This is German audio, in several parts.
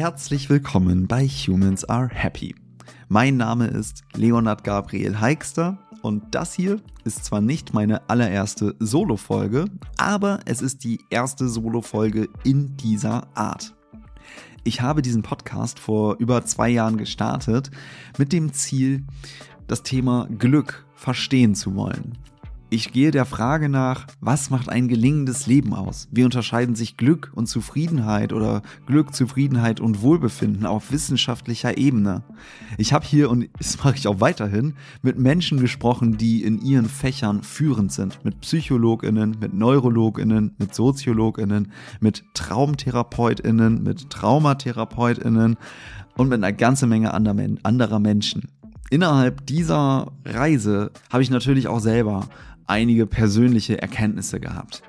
herzlich willkommen bei Humans Are Happy. Mein Name ist Leonard Gabriel Heikster und das hier ist zwar nicht meine allererste Solo-Folge, aber es ist die erste Solo-Folge in dieser Art. Ich habe diesen Podcast vor über zwei Jahren gestartet mit dem Ziel, das Thema Glück verstehen zu wollen. Ich gehe der Frage nach, was macht ein gelingendes Leben aus? Wie unterscheiden sich Glück und Zufriedenheit oder Glück, Zufriedenheit und Wohlbefinden auf wissenschaftlicher Ebene? Ich habe hier, und das mache ich auch weiterhin, mit Menschen gesprochen, die in ihren Fächern führend sind. Mit Psychologinnen, mit Neurologinnen, mit Soziologinnen, mit Traumtherapeutinnen, mit Traumatherapeutinnen und mit einer ganzen Menge anderer Menschen. Innerhalb dieser Reise habe ich natürlich auch selber einige persönliche Erkenntnisse gehabt.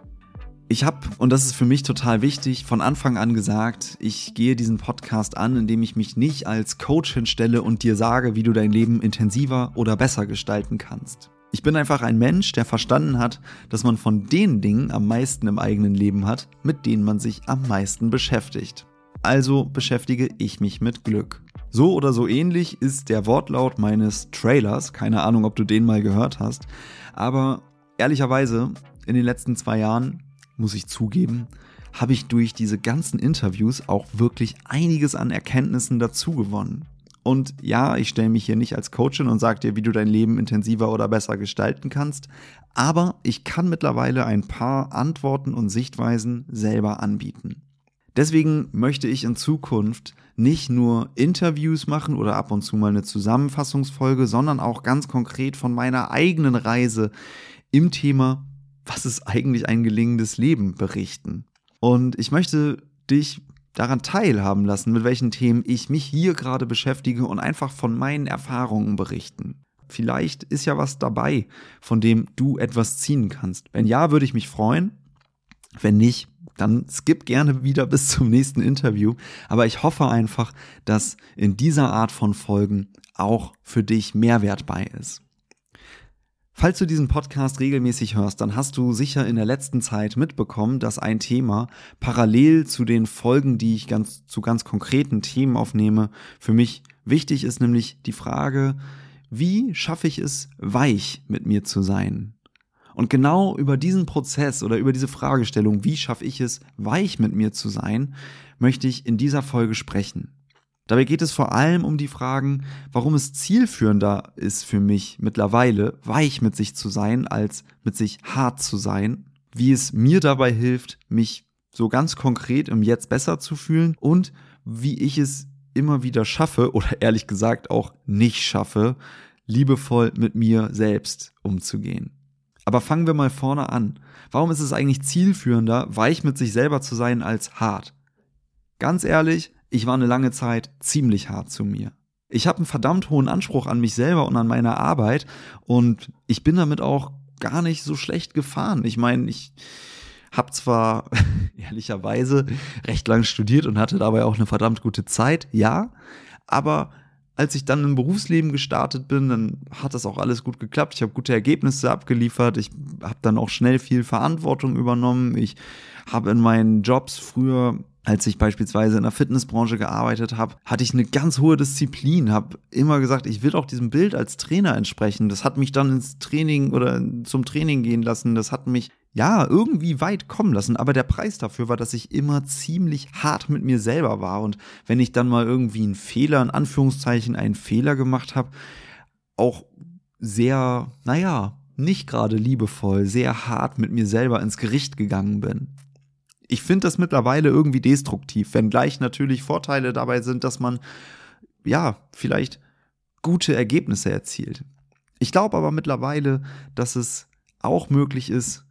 Ich habe, und das ist für mich total wichtig, von Anfang an gesagt, ich gehe diesen Podcast an, indem ich mich nicht als Coach hinstelle und dir sage, wie du dein Leben intensiver oder besser gestalten kannst. Ich bin einfach ein Mensch, der verstanden hat, dass man von den Dingen am meisten im eigenen Leben hat, mit denen man sich am meisten beschäftigt. Also beschäftige ich mich mit Glück. So oder so ähnlich ist der Wortlaut meines Trailers, keine Ahnung, ob du den mal gehört hast, aber ehrlicherweise, in den letzten zwei Jahren, muss ich zugeben, habe ich durch diese ganzen Interviews auch wirklich einiges an Erkenntnissen dazu gewonnen. Und ja, ich stelle mich hier nicht als Coachin und sage dir, wie du dein Leben intensiver oder besser gestalten kannst, aber ich kann mittlerweile ein paar Antworten und Sichtweisen selber anbieten. Deswegen möchte ich in Zukunft nicht nur Interviews machen oder ab und zu mal eine Zusammenfassungsfolge, sondern auch ganz konkret von meiner eigenen Reise im Thema, was ist eigentlich ein gelingendes Leben, berichten. Und ich möchte dich daran teilhaben lassen, mit welchen Themen ich mich hier gerade beschäftige und einfach von meinen Erfahrungen berichten. Vielleicht ist ja was dabei, von dem du etwas ziehen kannst. Wenn ja, würde ich mich freuen. Wenn nicht, dann skip gerne wieder bis zum nächsten Interview. Aber ich hoffe einfach, dass in dieser Art von Folgen auch für dich Mehrwert bei ist. Falls du diesen Podcast regelmäßig hörst, dann hast du sicher in der letzten Zeit mitbekommen, dass ein Thema parallel zu den Folgen, die ich ganz zu ganz konkreten Themen aufnehme, für mich wichtig ist, nämlich die Frage, wie schaffe ich es, weich mit mir zu sein? Und genau über diesen Prozess oder über diese Fragestellung, wie schaffe ich es, weich mit mir zu sein, möchte ich in dieser Folge sprechen. Dabei geht es vor allem um die Fragen, warum es zielführender ist für mich mittlerweile, weich mit sich zu sein, als mit sich hart zu sein, wie es mir dabei hilft, mich so ganz konkret im Jetzt besser zu fühlen und wie ich es immer wieder schaffe oder ehrlich gesagt auch nicht schaffe, liebevoll mit mir selbst umzugehen. Aber fangen wir mal vorne an. Warum ist es eigentlich zielführender, weich mit sich selber zu sein als hart? Ganz ehrlich, ich war eine lange Zeit ziemlich hart zu mir. Ich habe einen verdammt hohen Anspruch an mich selber und an meine Arbeit und ich bin damit auch gar nicht so schlecht gefahren. Ich meine, ich habe zwar ehrlicherweise recht lang studiert und hatte dabei auch eine verdammt gute Zeit, ja, aber als ich dann im Berufsleben gestartet bin, dann hat das auch alles gut geklappt. Ich habe gute Ergebnisse abgeliefert. Ich habe dann auch schnell viel Verantwortung übernommen. Ich habe in meinen Jobs früher als ich beispielsweise in der Fitnessbranche gearbeitet habe, hatte ich eine ganz hohe Disziplin, habe immer gesagt, ich will auch diesem Bild als Trainer entsprechen. Das hat mich dann ins Training oder zum Training gehen lassen. Das hat mich ja irgendwie weit kommen lassen. Aber der Preis dafür war, dass ich immer ziemlich hart mit mir selber war. Und wenn ich dann mal irgendwie einen Fehler, in Anführungszeichen einen Fehler gemacht habe, auch sehr, naja, nicht gerade liebevoll, sehr hart mit mir selber ins Gericht gegangen bin ich finde das mittlerweile irgendwie destruktiv, wenngleich natürlich Vorteile dabei sind, dass man ja vielleicht gute Ergebnisse erzielt. Ich glaube aber mittlerweile, dass es auch möglich ist,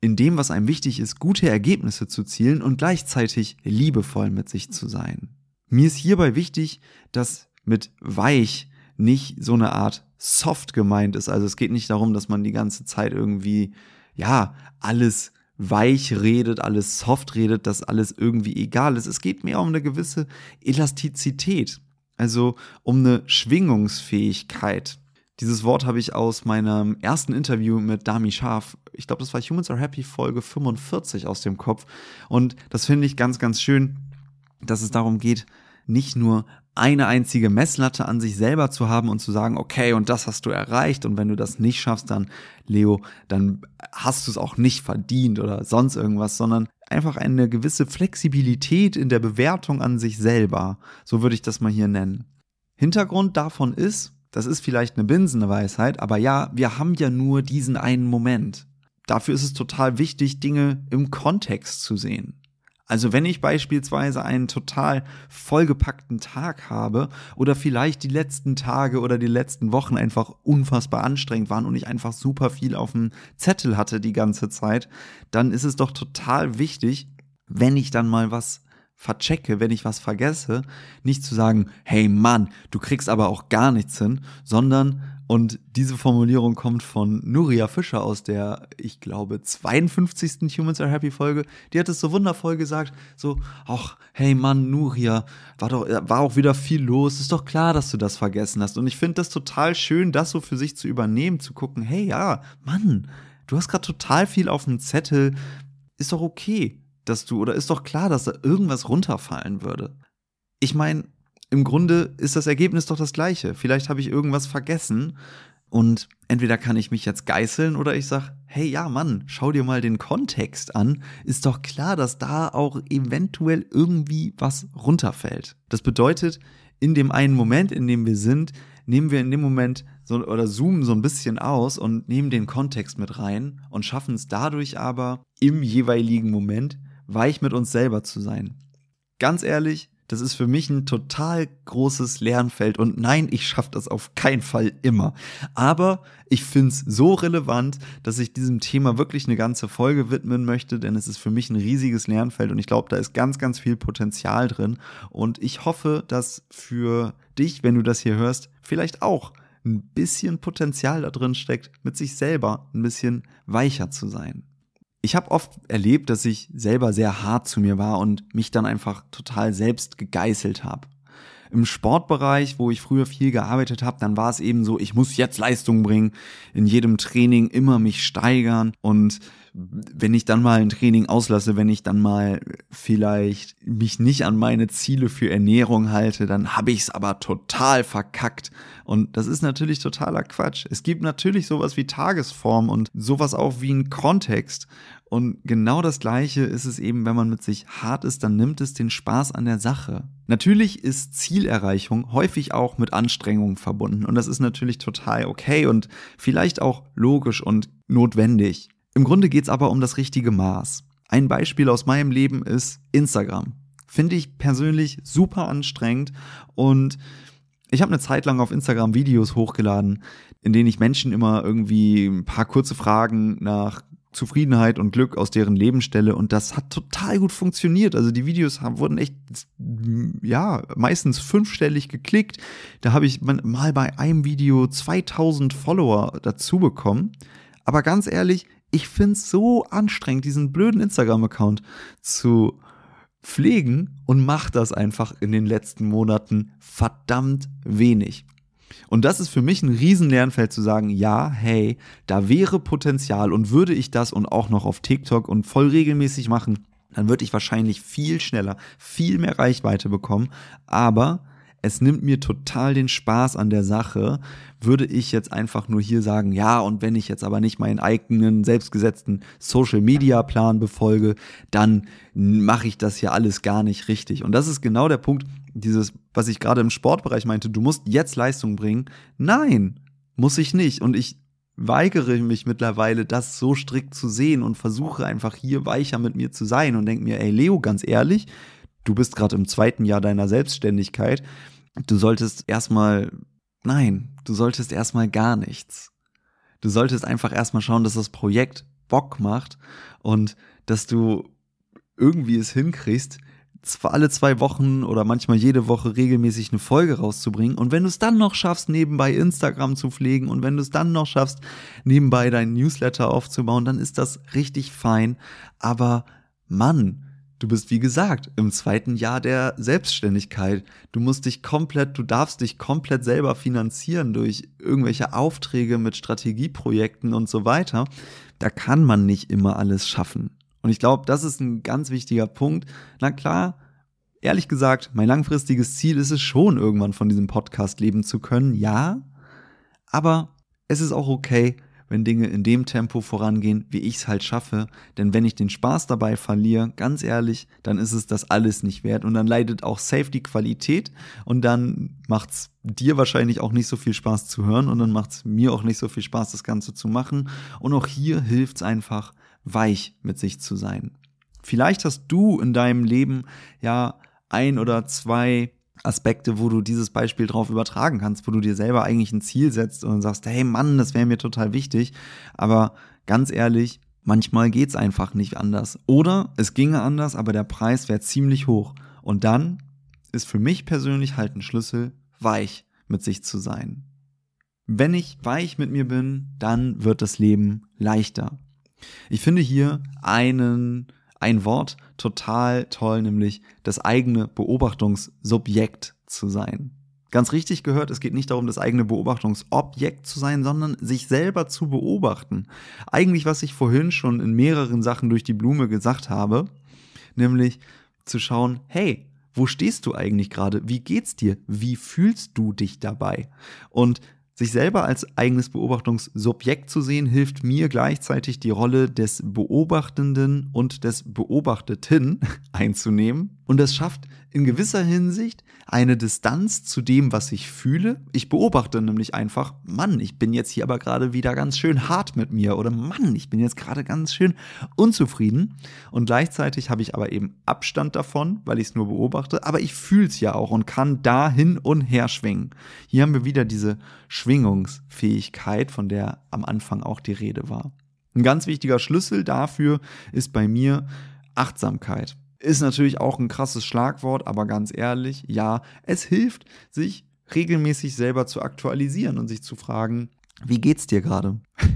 in dem, was einem wichtig ist, gute Ergebnisse zu zielen und gleichzeitig liebevoll mit sich zu sein. Mir ist hierbei wichtig, dass mit weich nicht so eine Art soft gemeint ist. Also es geht nicht darum, dass man die ganze Zeit irgendwie, ja, alles weich redet, alles soft redet, dass alles irgendwie egal ist. Es geht mehr um eine gewisse Elastizität, also um eine Schwingungsfähigkeit. Dieses Wort habe ich aus meinem ersten Interview mit Dami Scharf, ich glaube, das war Humans Are Happy Folge 45 aus dem Kopf. Und das finde ich ganz, ganz schön, dass es darum geht, nicht nur eine einzige Messlatte an sich selber zu haben und zu sagen, okay, und das hast du erreicht und wenn du das nicht schaffst, dann, Leo, dann hast du es auch nicht verdient oder sonst irgendwas, sondern einfach eine gewisse Flexibilität in der Bewertung an sich selber. So würde ich das mal hier nennen. Hintergrund davon ist, das ist vielleicht eine Binsenweisheit, aber ja, wir haben ja nur diesen einen Moment. Dafür ist es total wichtig, Dinge im Kontext zu sehen. Also wenn ich beispielsweise einen total vollgepackten Tag habe oder vielleicht die letzten Tage oder die letzten Wochen einfach unfassbar anstrengend waren und ich einfach super viel auf dem Zettel hatte die ganze Zeit, dann ist es doch total wichtig, wenn ich dann mal was verchecke, wenn ich was vergesse, nicht zu sagen, hey Mann, du kriegst aber auch gar nichts hin, sondern und diese Formulierung kommt von Nuria Fischer aus der, ich glaube, 52. Humans Are Happy Folge. Die hat es so wundervoll gesagt, so, ach, hey Mann, Nuria, war doch, war auch wieder viel los. Ist doch klar, dass du das vergessen hast. Und ich finde das total schön, das so für sich zu übernehmen, zu gucken, hey, ja, Mann, du hast gerade total viel auf dem Zettel. Ist doch okay, dass du, oder ist doch klar, dass da irgendwas runterfallen würde. Ich meine, im Grunde ist das Ergebnis doch das gleiche. Vielleicht habe ich irgendwas vergessen und entweder kann ich mich jetzt geißeln oder ich sage, hey ja Mann, schau dir mal den Kontext an. Ist doch klar, dass da auch eventuell irgendwie was runterfällt. Das bedeutet, in dem einen Moment, in dem wir sind, nehmen wir in dem Moment so, oder zoomen so ein bisschen aus und nehmen den Kontext mit rein und schaffen es dadurch aber im jeweiligen Moment weich mit uns selber zu sein. Ganz ehrlich, das ist für mich ein total großes Lernfeld und nein, ich schaffe das auf keinen Fall immer. Aber ich finde es so relevant, dass ich diesem Thema wirklich eine ganze Folge widmen möchte, denn es ist für mich ein riesiges Lernfeld und ich glaube, da ist ganz, ganz viel Potenzial drin. Und ich hoffe, dass für dich, wenn du das hier hörst, vielleicht auch ein bisschen Potenzial da drin steckt, mit sich selber ein bisschen weicher zu sein ich habe oft erlebt, dass ich selber sehr hart zu mir war und mich dann einfach total selbst gegeißelt habe. Im Sportbereich, wo ich früher viel gearbeitet habe, dann war es eben so, ich muss jetzt Leistung bringen, in jedem Training immer mich steigern und wenn ich dann mal ein Training auslasse, wenn ich dann mal vielleicht mich nicht an meine Ziele für Ernährung halte, dann habe ich es aber total verkackt. Und das ist natürlich totaler Quatsch. Es gibt natürlich sowas wie Tagesform und sowas auch wie ein Kontext. Und genau das Gleiche ist es eben, wenn man mit sich hart ist, dann nimmt es den Spaß an der Sache. Natürlich ist Zielerreichung häufig auch mit Anstrengungen verbunden und das ist natürlich total okay und vielleicht auch logisch und notwendig. Im Grunde geht es aber um das richtige Maß. Ein Beispiel aus meinem Leben ist Instagram. Finde ich persönlich super anstrengend und ich habe eine Zeit lang auf Instagram Videos hochgeladen, in denen ich Menschen immer irgendwie ein paar kurze Fragen nach Zufriedenheit und Glück aus deren Leben stelle und das hat total gut funktioniert. Also die Videos haben, wurden echt, ja, meistens fünfstellig geklickt. Da habe ich mal bei einem Video 2000 Follower dazu bekommen. Aber ganz ehrlich, ich finde es so anstrengend, diesen blöden Instagram-Account zu pflegen und mache das einfach in den letzten Monaten verdammt wenig. Und das ist für mich ein Riesenlernfeld zu sagen, ja, hey, da wäre Potenzial und würde ich das und auch noch auf TikTok und voll regelmäßig machen, dann würde ich wahrscheinlich viel schneller, viel mehr Reichweite bekommen. Aber es nimmt mir total den Spaß an der Sache, würde ich jetzt einfach nur hier sagen, ja, und wenn ich jetzt aber nicht meinen eigenen selbstgesetzten Social Media Plan befolge, dann mache ich das hier alles gar nicht richtig. Und das ist genau der Punkt, dieses, was ich gerade im Sportbereich meinte, du musst jetzt Leistung bringen. Nein, muss ich nicht. Und ich weigere mich mittlerweile, das so strikt zu sehen und versuche einfach hier weicher mit mir zu sein und denke mir, ey Leo, ganz ehrlich, du bist gerade im zweiten Jahr deiner Selbstständigkeit. Du solltest erstmal, nein, du solltest erstmal gar nichts. Du solltest einfach erstmal schauen, dass das Projekt Bock macht und dass du irgendwie es hinkriegst, alle zwei Wochen oder manchmal jede Woche regelmäßig eine Folge rauszubringen. Und wenn du es dann noch schaffst, nebenbei Instagram zu pflegen und wenn du es dann noch schaffst, nebenbei deinen Newsletter aufzubauen, dann ist das richtig fein. Aber Mann, Du bist, wie gesagt, im zweiten Jahr der Selbstständigkeit. Du musst dich komplett, du darfst dich komplett selber finanzieren durch irgendwelche Aufträge mit Strategieprojekten und so weiter. Da kann man nicht immer alles schaffen. Und ich glaube, das ist ein ganz wichtiger Punkt. Na klar, Ehrlich gesagt, mein langfristiges Ziel ist es schon, irgendwann von diesem Podcast leben zu können, ja. Aber es ist auch okay, wenn Dinge in dem Tempo vorangehen, wie ich es halt schaffe. Denn wenn ich den Spaß dabei verliere, ganz ehrlich, dann ist es das alles nicht wert. Und dann leidet auch Safety Qualität und dann macht es dir wahrscheinlich auch nicht so viel Spaß zu hören und dann macht es mir auch nicht so viel Spaß, das Ganze zu machen. Und auch hier hilft es einfach, weich mit sich zu sein. Vielleicht hast du in deinem Leben ja ein oder zwei Aspekte, wo du dieses Beispiel drauf übertragen kannst, wo du dir selber eigentlich ein Ziel setzt und sagst, hey Mann, das wäre mir total wichtig. Aber ganz ehrlich, manchmal geht's einfach nicht anders. Oder es ginge anders, aber der Preis wäre ziemlich hoch. Und dann ist für mich persönlich halt ein Schlüssel, weich mit sich zu sein. Wenn ich weich mit mir bin, dann wird das Leben leichter. Ich finde hier einen ein Wort total toll, nämlich das eigene Beobachtungssubjekt zu sein. Ganz richtig gehört, es geht nicht darum, das eigene Beobachtungsobjekt zu sein, sondern sich selber zu beobachten. Eigentlich, was ich vorhin schon in mehreren Sachen durch die Blume gesagt habe, nämlich zu schauen, hey, wo stehst du eigentlich gerade? Wie geht's dir? Wie fühlst du dich dabei? Und sich selber als eigenes Beobachtungssubjekt zu sehen, hilft mir gleichzeitig die Rolle des Beobachtenden und des Beobachteten einzunehmen. Und das schafft in gewisser Hinsicht eine Distanz zu dem, was ich fühle. Ich beobachte nämlich einfach, Mann, ich bin jetzt hier aber gerade wieder ganz schön hart mit mir oder Mann, ich bin jetzt gerade ganz schön unzufrieden. Und gleichzeitig habe ich aber eben Abstand davon, weil ich es nur beobachte, aber ich fühle es ja auch und kann da hin und her schwingen. Hier haben wir wieder diese Schwingungsfähigkeit, von der am Anfang auch die Rede war. Ein ganz wichtiger Schlüssel dafür ist bei mir Achtsamkeit. Ist natürlich auch ein krasses Schlagwort, aber ganz ehrlich, ja, es hilft, sich regelmäßig selber zu aktualisieren und sich zu fragen, wie geht's dir gerade?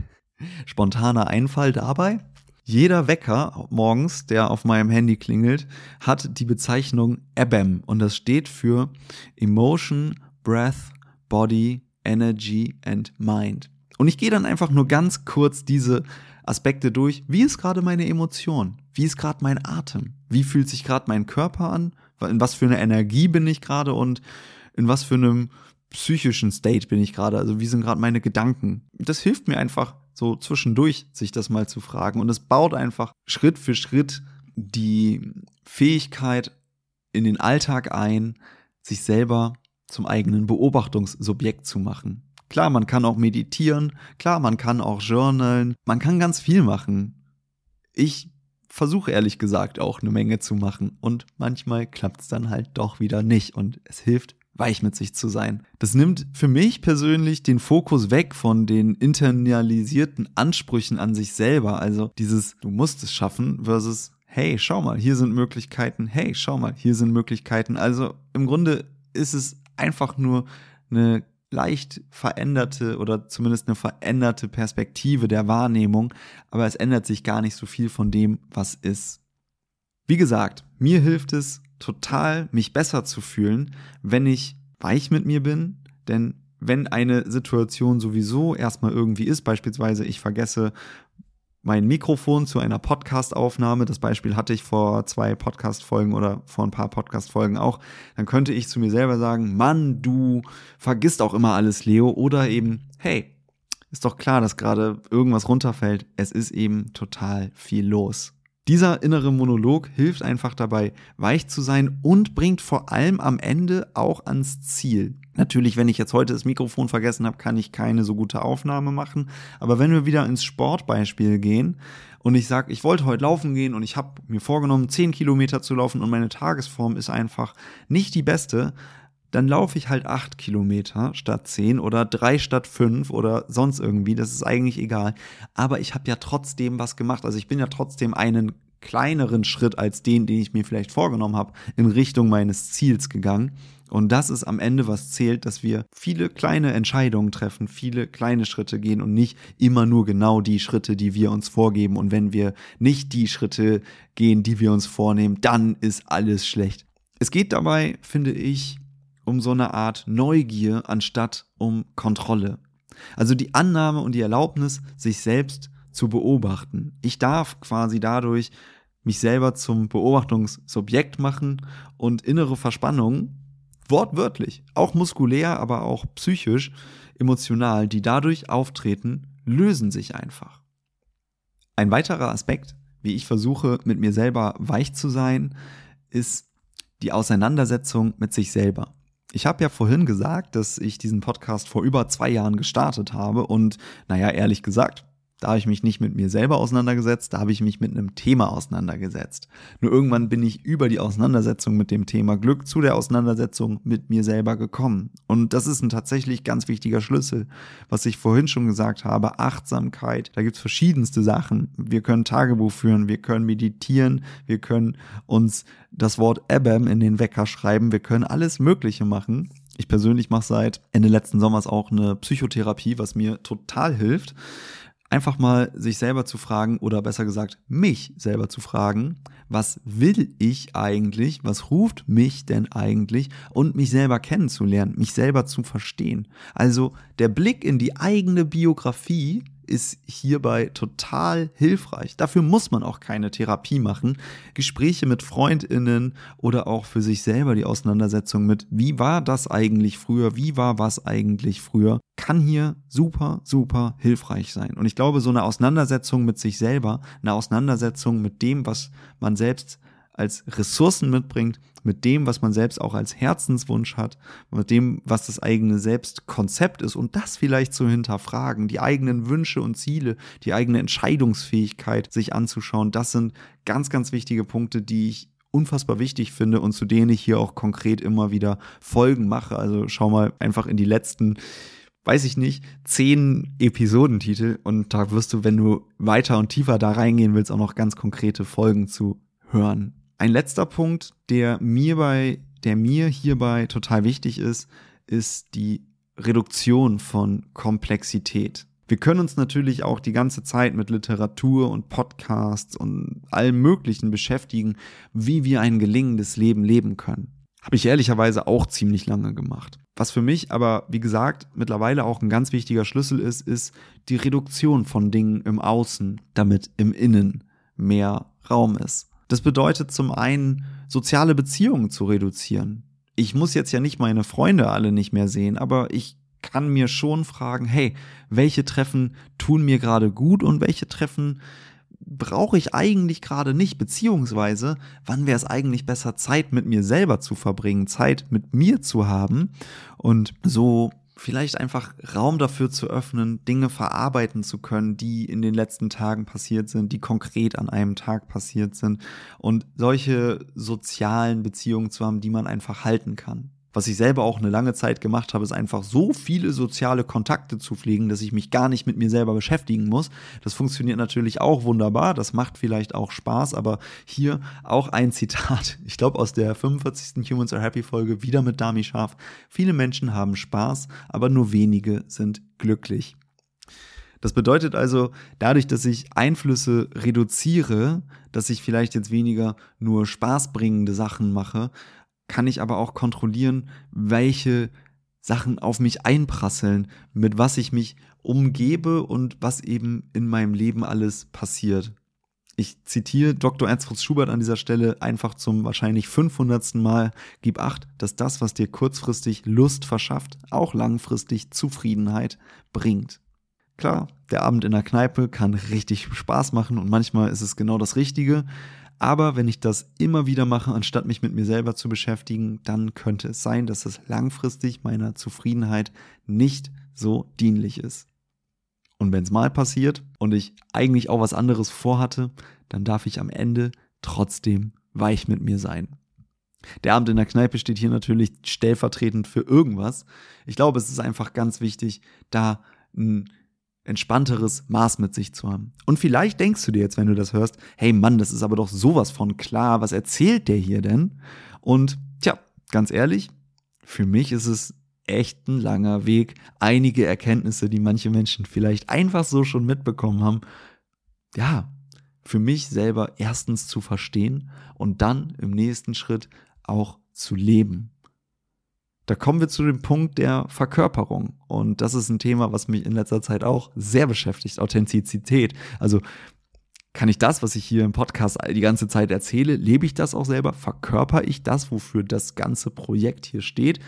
Spontaner Einfall dabei? Jeder Wecker morgens, der auf meinem Handy klingelt, hat die Bezeichnung EBEM und das steht für Emotion, Breath, Body, Energy and Mind. Und ich gehe dann einfach nur ganz kurz diese Aspekte durch. Wie ist gerade meine Emotion? Wie ist gerade mein Atem? Wie fühlt sich gerade mein Körper an? In was für eine Energie bin ich gerade und in was für einem psychischen State bin ich gerade? Also wie sind gerade meine Gedanken? Das hilft mir einfach so zwischendurch, sich das mal zu fragen. Und es baut einfach Schritt für Schritt die Fähigkeit in den Alltag ein, sich selber zum eigenen Beobachtungssubjekt zu machen. Klar, man kann auch meditieren, klar, man kann auch journalen, man kann ganz viel machen. Ich versuche ehrlich gesagt auch eine Menge zu machen und manchmal klappt es dann halt doch wieder nicht und es hilft weich mit sich zu sein. Das nimmt für mich persönlich den Fokus weg von den internalisierten Ansprüchen an sich selber, also dieses du musst es schaffen versus hey, schau mal, hier sind Möglichkeiten, hey, schau mal, hier sind Möglichkeiten. Also im Grunde ist es einfach nur eine leicht veränderte oder zumindest eine veränderte Perspektive der Wahrnehmung, aber es ändert sich gar nicht so viel von dem, was ist. Wie gesagt, mir hilft es total, mich besser zu fühlen, wenn ich weich mit mir bin, denn wenn eine Situation sowieso erstmal irgendwie ist, beispielsweise ich vergesse mein Mikrofon zu einer Podcast-Aufnahme, das Beispiel hatte ich vor zwei Podcast-Folgen oder vor ein paar Podcast-Folgen auch, dann könnte ich zu mir selber sagen, Mann, du vergisst auch immer alles, Leo, oder eben, hey, ist doch klar, dass gerade irgendwas runterfällt. Es ist eben total viel los. Dieser innere Monolog hilft einfach dabei, weich zu sein und bringt vor allem am Ende auch ans Ziel. Natürlich, wenn ich jetzt heute das Mikrofon vergessen habe, kann ich keine so gute Aufnahme machen. Aber wenn wir wieder ins Sportbeispiel gehen und ich sage, ich wollte heute laufen gehen und ich habe mir vorgenommen, 10 Kilometer zu laufen und meine Tagesform ist einfach nicht die beste, dann laufe ich halt 8 Kilometer statt 10 oder 3 statt 5 oder sonst irgendwie. Das ist eigentlich egal. Aber ich habe ja trotzdem was gemacht. Also ich bin ja trotzdem einen kleineren Schritt als den, den ich mir vielleicht vorgenommen habe, in Richtung meines Ziels gegangen. Und das ist am Ende, was zählt, dass wir viele kleine Entscheidungen treffen, viele kleine Schritte gehen und nicht immer nur genau die Schritte, die wir uns vorgeben. Und wenn wir nicht die Schritte gehen, die wir uns vornehmen, dann ist alles schlecht. Es geht dabei, finde ich, um so eine Art Neugier anstatt um Kontrolle. Also die Annahme und die Erlaubnis, sich selbst zu beobachten. Ich darf quasi dadurch mich selber zum Beobachtungsobjekt machen und innere Verspannungen, wortwörtlich, auch muskulär, aber auch psychisch, emotional, die dadurch auftreten, lösen sich einfach. Ein weiterer Aspekt, wie ich versuche, mit mir selber weich zu sein, ist die Auseinandersetzung mit sich selber. Ich habe ja vorhin gesagt, dass ich diesen Podcast vor über zwei Jahren gestartet habe und, naja, ehrlich gesagt, da habe ich mich nicht mit mir selber auseinandergesetzt, da habe ich mich mit einem Thema auseinandergesetzt. Nur irgendwann bin ich über die Auseinandersetzung mit dem Thema Glück zu der Auseinandersetzung mit mir selber gekommen. Und das ist ein tatsächlich ganz wichtiger Schlüssel. Was ich vorhin schon gesagt habe, Achtsamkeit, da gibt es verschiedenste Sachen. Wir können Tagebuch führen, wir können meditieren, wir können uns das Wort Ebam in den Wecker schreiben, wir können alles Mögliche machen. Ich persönlich mache seit Ende letzten Sommers auch eine Psychotherapie, was mir total hilft einfach mal sich selber zu fragen oder besser gesagt mich selber zu fragen, was will ich eigentlich, was ruft mich denn eigentlich und mich selber kennenzulernen, mich selber zu verstehen. Also der Blick in die eigene Biografie ist hierbei total hilfreich. Dafür muss man auch keine Therapie machen. Gespräche mit Freundinnen oder auch für sich selber die Auseinandersetzung mit, wie war das eigentlich früher, wie war was eigentlich früher, kann hier super, super hilfreich sein. Und ich glaube, so eine Auseinandersetzung mit sich selber, eine Auseinandersetzung mit dem, was man selbst als Ressourcen mitbringt, mit dem, was man selbst auch als Herzenswunsch hat, mit dem, was das eigene Selbstkonzept ist und das vielleicht zu hinterfragen, die eigenen Wünsche und Ziele, die eigene Entscheidungsfähigkeit sich anzuschauen, das sind ganz, ganz wichtige Punkte, die ich unfassbar wichtig finde und zu denen ich hier auch konkret immer wieder Folgen mache. Also schau mal einfach in die letzten weiß ich nicht, zehn Episodentitel und da wirst du, wenn du weiter und tiefer da reingehen willst, auch noch ganz konkrete Folgen zu hören. Ein letzter Punkt, der mir bei, der mir hierbei total wichtig ist, ist die Reduktion von Komplexität. Wir können uns natürlich auch die ganze Zeit mit Literatur und Podcasts und allem Möglichen beschäftigen, wie wir ein gelingendes Leben leben können. Habe ich ehrlicherweise auch ziemlich lange gemacht. Was für mich aber, wie gesagt, mittlerweile auch ein ganz wichtiger Schlüssel ist, ist die Reduktion von Dingen im Außen, damit im Innen mehr Raum ist. Das bedeutet zum einen, soziale Beziehungen zu reduzieren. Ich muss jetzt ja nicht meine Freunde alle nicht mehr sehen, aber ich kann mir schon fragen, hey, welche Treffen tun mir gerade gut und welche Treffen brauche ich eigentlich gerade nicht, beziehungsweise wann wäre es eigentlich besser, Zeit mit mir selber zu verbringen, Zeit mit mir zu haben und so vielleicht einfach Raum dafür zu öffnen, Dinge verarbeiten zu können, die in den letzten Tagen passiert sind, die konkret an einem Tag passiert sind und solche sozialen Beziehungen zu haben, die man einfach halten kann was ich selber auch eine lange Zeit gemacht habe, ist einfach so viele soziale Kontakte zu pflegen, dass ich mich gar nicht mit mir selber beschäftigen muss. Das funktioniert natürlich auch wunderbar, das macht vielleicht auch Spaß, aber hier auch ein Zitat, ich glaube aus der 45. Humans Are Happy Folge, wieder mit Dami Scharf. Viele Menschen haben Spaß, aber nur wenige sind glücklich. Das bedeutet also, dadurch, dass ich Einflüsse reduziere, dass ich vielleicht jetzt weniger nur spaßbringende Sachen mache, kann ich aber auch kontrollieren, welche Sachen auf mich einprasseln, mit was ich mich umgebe und was eben in meinem Leben alles passiert. Ich zitiere Dr. Ernst Fritz Schubert an dieser Stelle einfach zum wahrscheinlich 500. Mal. Gib acht, dass das, was dir kurzfristig Lust verschafft, auch langfristig Zufriedenheit bringt. Klar, der Abend in der Kneipe kann richtig Spaß machen und manchmal ist es genau das Richtige. Aber wenn ich das immer wieder mache, anstatt mich mit mir selber zu beschäftigen, dann könnte es sein, dass es langfristig meiner Zufriedenheit nicht so dienlich ist. Und wenn es mal passiert und ich eigentlich auch was anderes vorhatte, dann darf ich am Ende trotzdem weich mit mir sein. Der Abend in der Kneipe steht hier natürlich stellvertretend für irgendwas. Ich glaube, es ist einfach ganz wichtig, da ein entspannteres Maß mit sich zu haben. Und vielleicht denkst du dir jetzt, wenn du das hörst, hey Mann, das ist aber doch sowas von klar, was erzählt der hier denn? Und tja, ganz ehrlich, für mich ist es echt ein langer Weg, einige Erkenntnisse, die manche Menschen vielleicht einfach so schon mitbekommen haben, ja, für mich selber erstens zu verstehen und dann im nächsten Schritt auch zu leben. Da kommen wir zu dem Punkt der Verkörperung. Und das ist ein Thema, was mich in letzter Zeit auch sehr beschäftigt. Authentizität. Also Kann ich das, was ich hier im Podcast die ganze Zeit erzähle, lebe ich das auch selber? Verkörper ich das, wofür das ganze Projekt hier steht?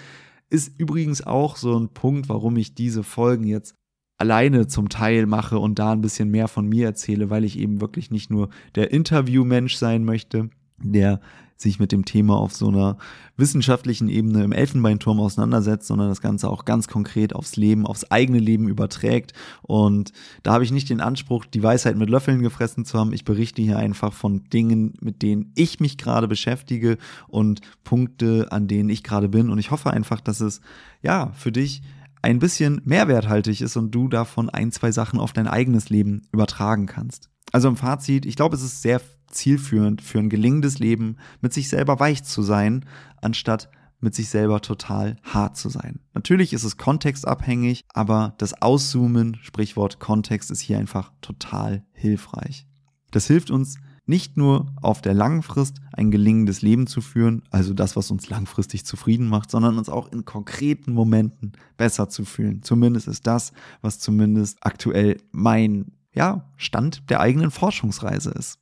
Ist übrigens auch so ein Punkt, warum ich diese Folgen jetzt alleine zum Teil mache und da ein bisschen mehr von mir erzähle, weil ich eben wirklich nicht nur der Interviewmensch sein möchte, der sich mit dem Thema auf so einer wissenschaftlichen Ebene im Elfenbeinturm auseinandersetzt, sondern das Ganze auch ganz konkret aufs Leben, aufs eigene Leben überträgt. Und da habe ich nicht den Anspruch, die Weisheit mit Löffeln gefressen zu haben. Ich berichte hier einfach von Dingen, mit denen ich mich gerade beschäftige und Punkte, an denen ich gerade bin. Und ich hoffe einfach, dass es ja für dich ein bisschen mehrwerthaltig ist und du davon ein, zwei Sachen auf dein eigenes Leben übertragen kannst. Also im Fazit, ich glaube, es ist sehr zielführend für ein gelingendes Leben, mit sich selber weich zu sein, anstatt mit sich selber total hart zu sein. Natürlich ist es kontextabhängig, aber das Auszoomen, Sprichwort Kontext, ist hier einfach total hilfreich. Das hilft uns nicht nur auf der langen Frist ein gelingendes Leben zu führen, also das, was uns langfristig zufrieden macht, sondern uns auch in konkreten Momenten besser zu fühlen. Zumindest ist das, was zumindest aktuell mein ja, Stand der eigenen Forschungsreise ist.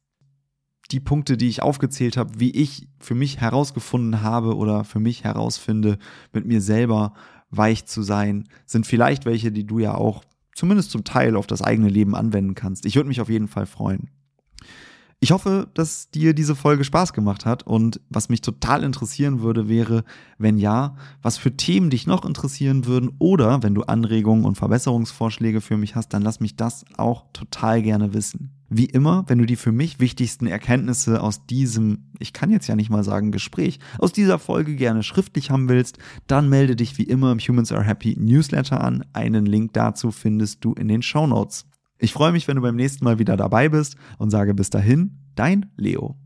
Die Punkte, die ich aufgezählt habe, wie ich für mich herausgefunden habe oder für mich herausfinde, mit mir selber weich zu sein, sind vielleicht welche, die du ja auch zumindest zum Teil auf das eigene Leben anwenden kannst. Ich würde mich auf jeden Fall freuen. Ich hoffe, dass dir diese Folge Spaß gemacht hat und was mich total interessieren würde, wäre, wenn ja, was für Themen dich noch interessieren würden oder wenn du Anregungen und Verbesserungsvorschläge für mich hast, dann lass mich das auch total gerne wissen. Wie immer, wenn du die für mich wichtigsten Erkenntnisse aus diesem, ich kann jetzt ja nicht mal sagen Gespräch, aus dieser Folge gerne schriftlich haben willst, dann melde dich wie immer im Humans Are Happy Newsletter an. Einen Link dazu findest du in den Show Notes. Ich freue mich, wenn du beim nächsten Mal wieder dabei bist und sage bis dahin, dein Leo.